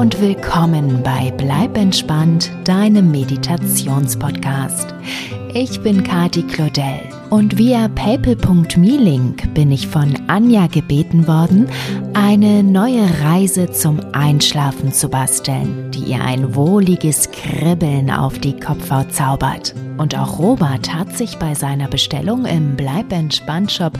Und willkommen bei Bleib entspannt, deinem Meditationspodcast. Ich bin Kati Claudel und via paypal.me-Link bin ich von Anja gebeten worden, eine neue Reise zum Einschlafen zu basteln, die ihr ein wohliges Kribbeln auf die Kopfhaut zaubert. Und auch Robert hat sich bei seiner Bestellung im Bleib entspannt Shop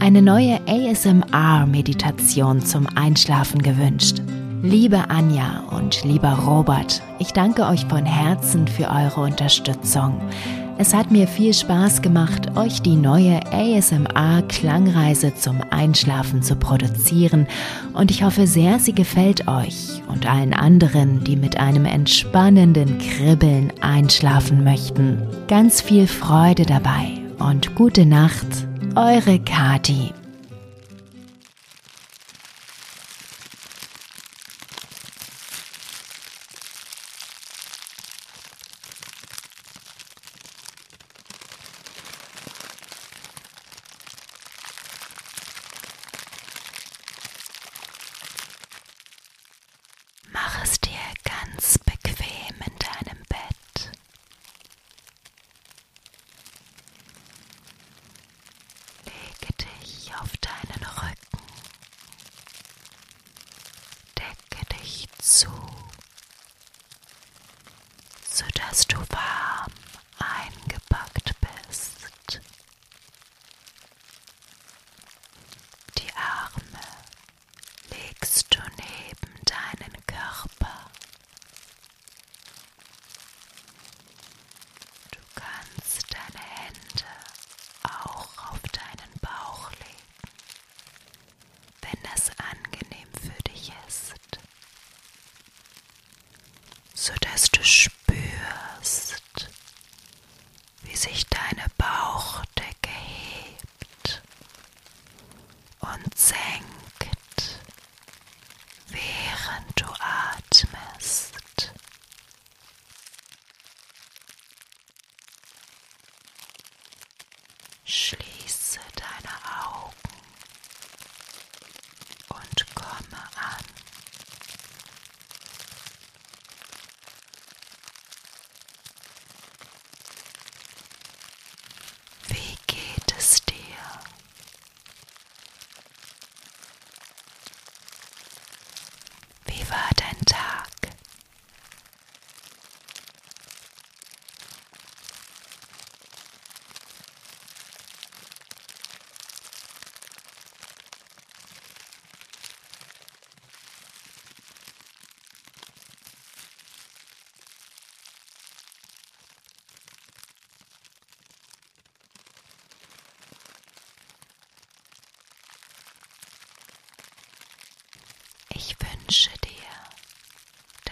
eine neue ASMR-Meditation zum Einschlafen gewünscht. Liebe Anja und lieber Robert, ich danke euch von Herzen für eure Unterstützung. Es hat mir viel Spaß gemacht, euch die neue ASMR-Klangreise zum Einschlafen zu produzieren und ich hoffe sehr, sie gefällt euch und allen anderen, die mit einem entspannenden Kribbeln einschlafen möchten. Ganz viel Freude dabei und gute Nacht, eure Kati.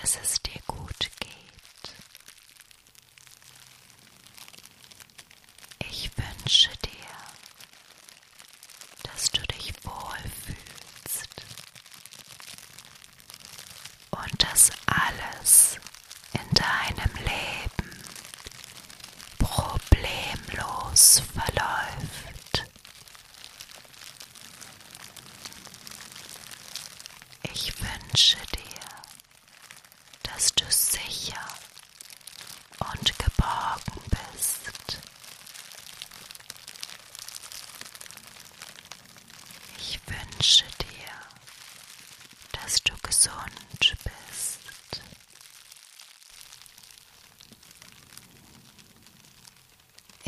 Dir, dass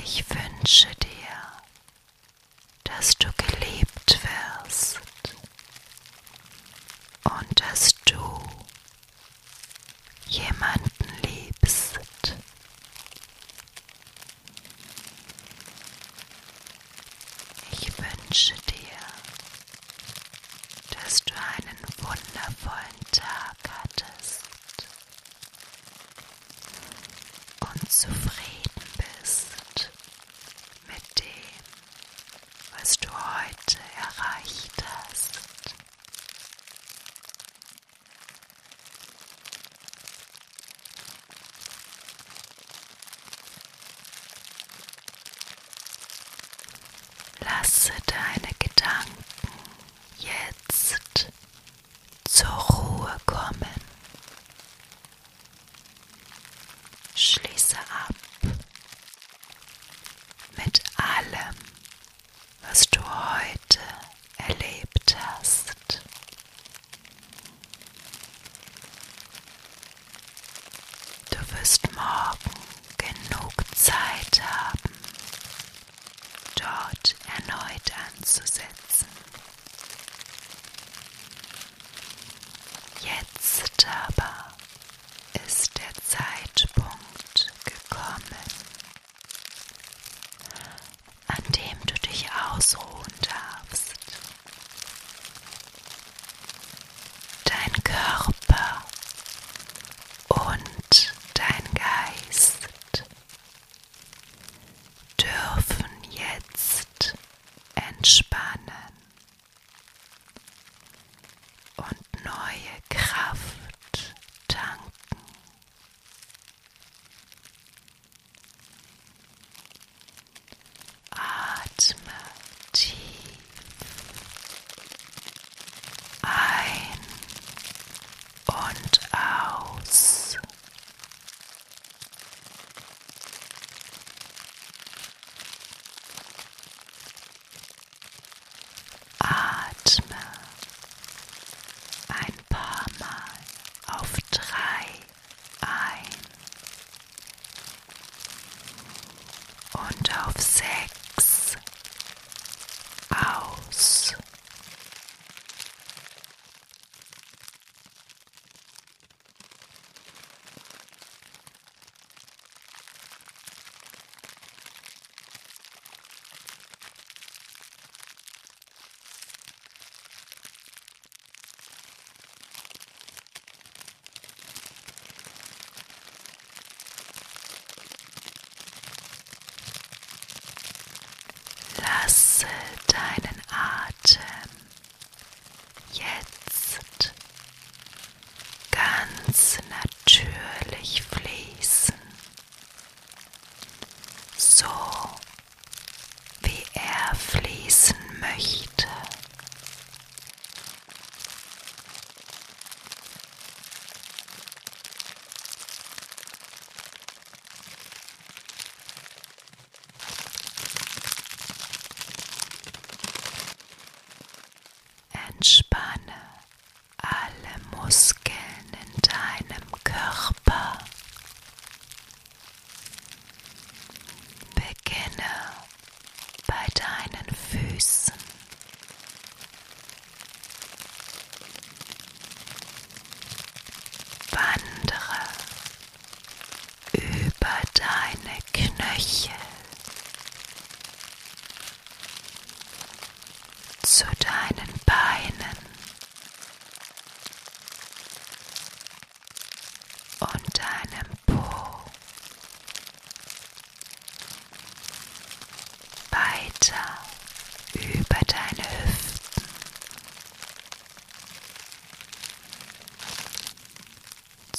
Ich wünsche dir, dass du geliebt wirst und dass du jemanden liebst. Ich wünsche dir, Zeit anzusetzen. Jetzt aber ist der Zeitpunkt gekommen, an dem du dich ausruhst.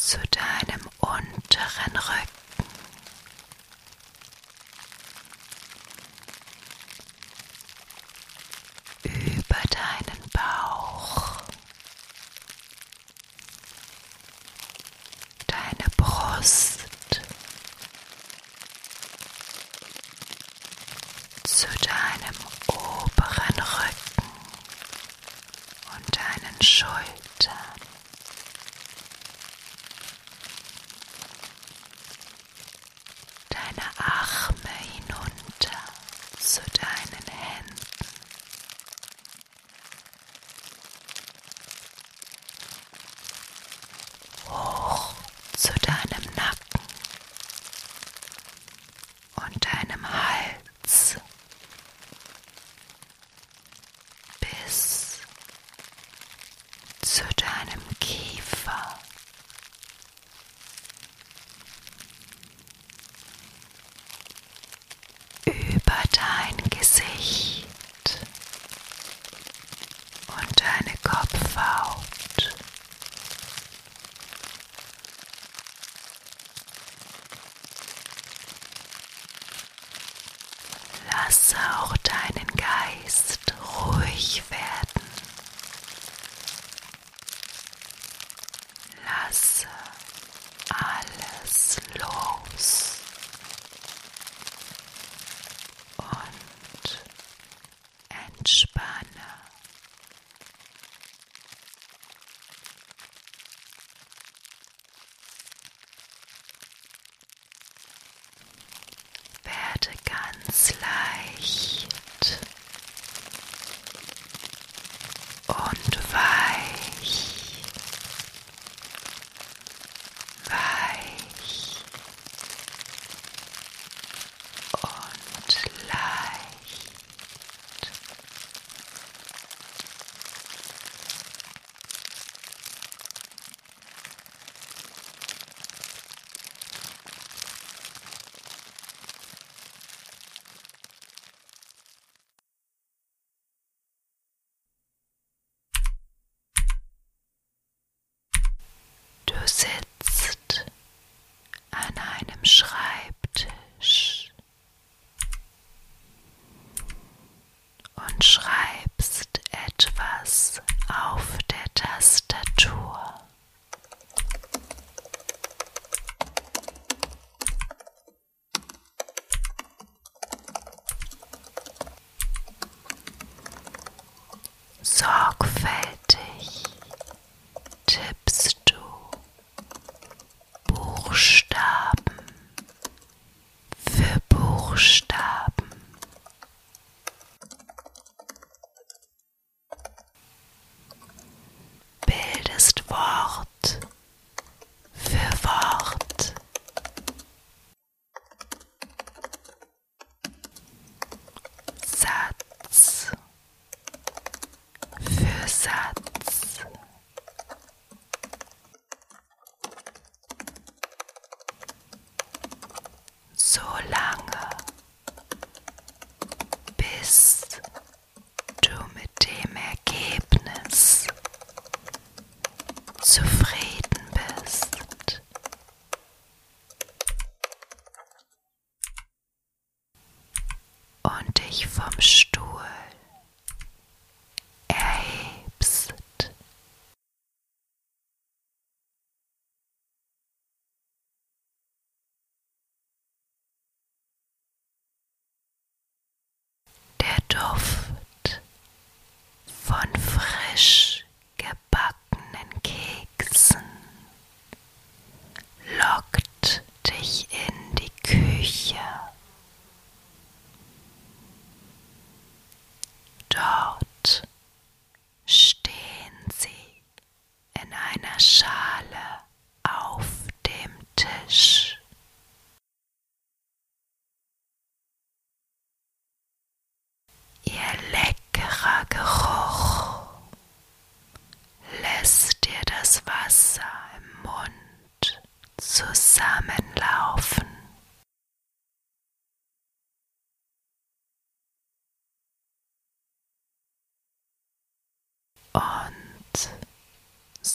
zu deinem unteren Rücken.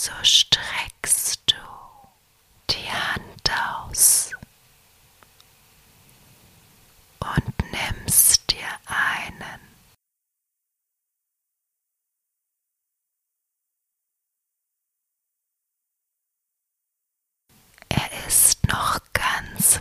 so streckst du die Hand aus und nimmst dir einen Er ist noch ganz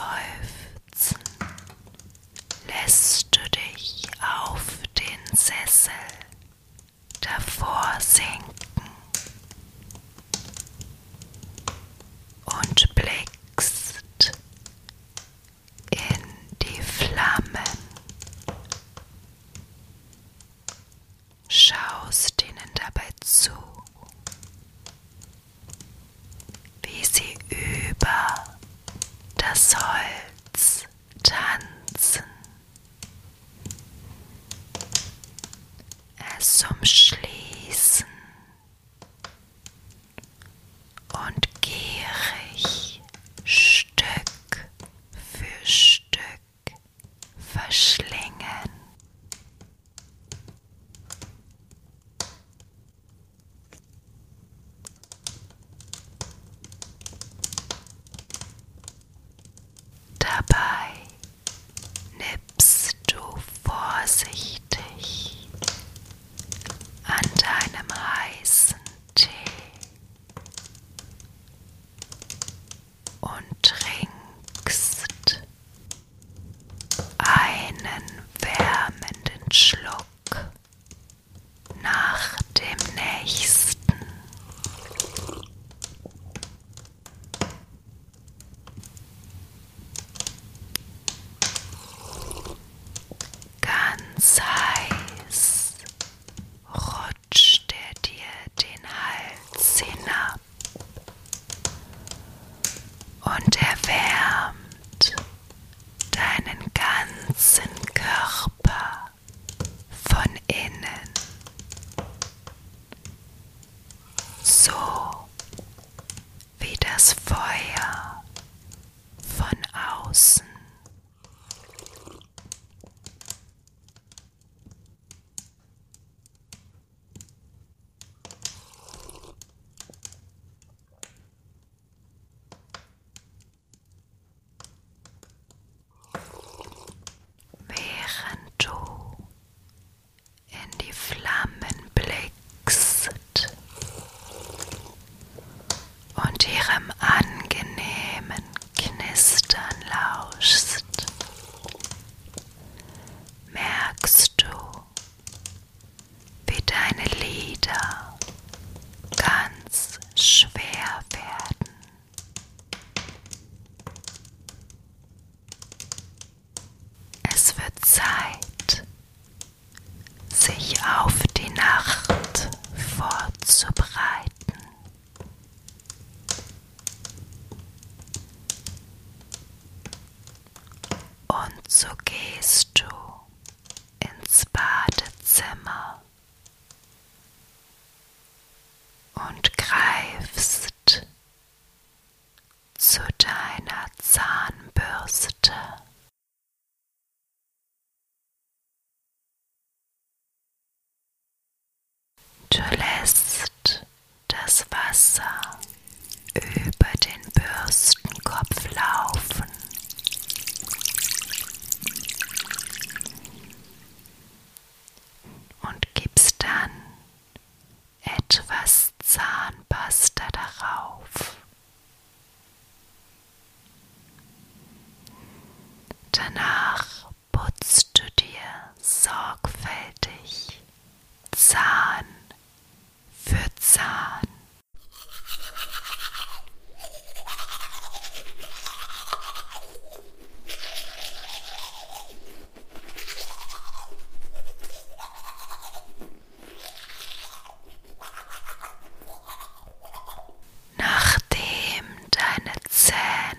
einem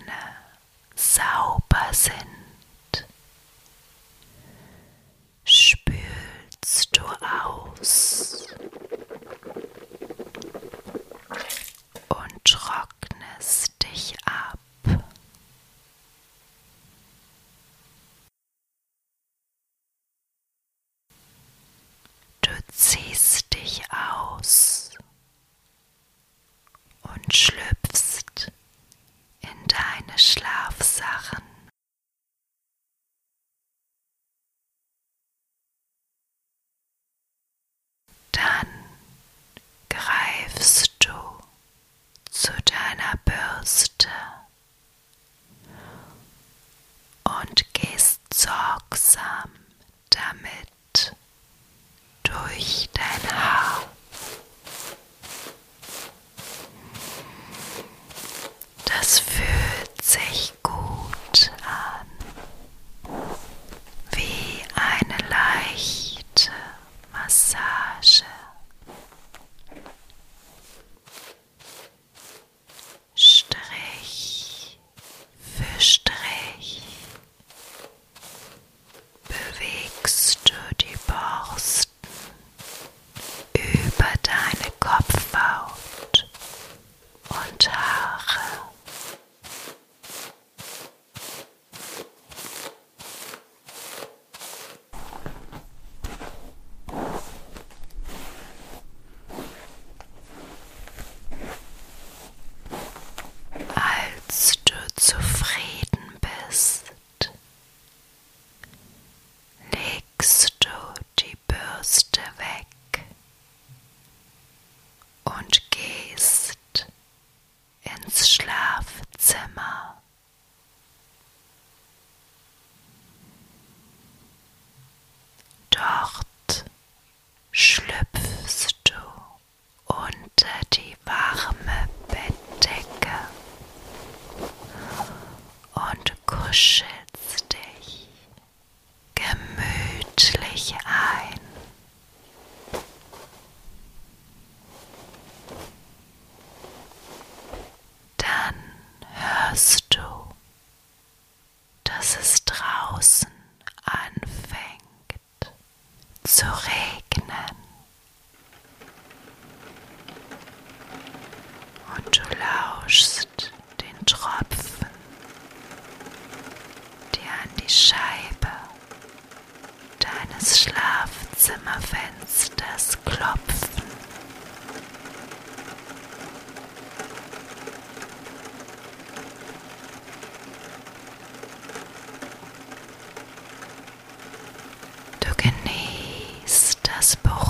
Sinne sauber sind. Das beruhigende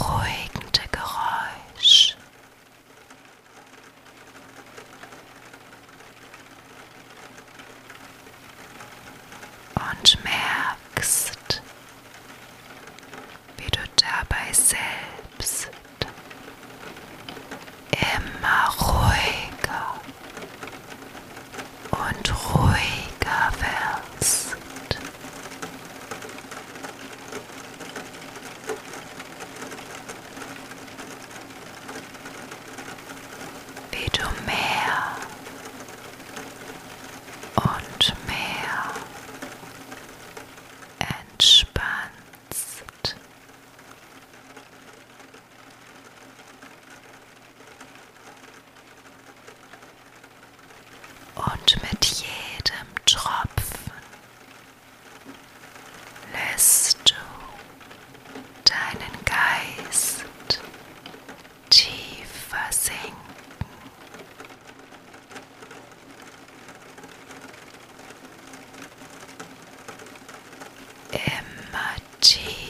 Gee.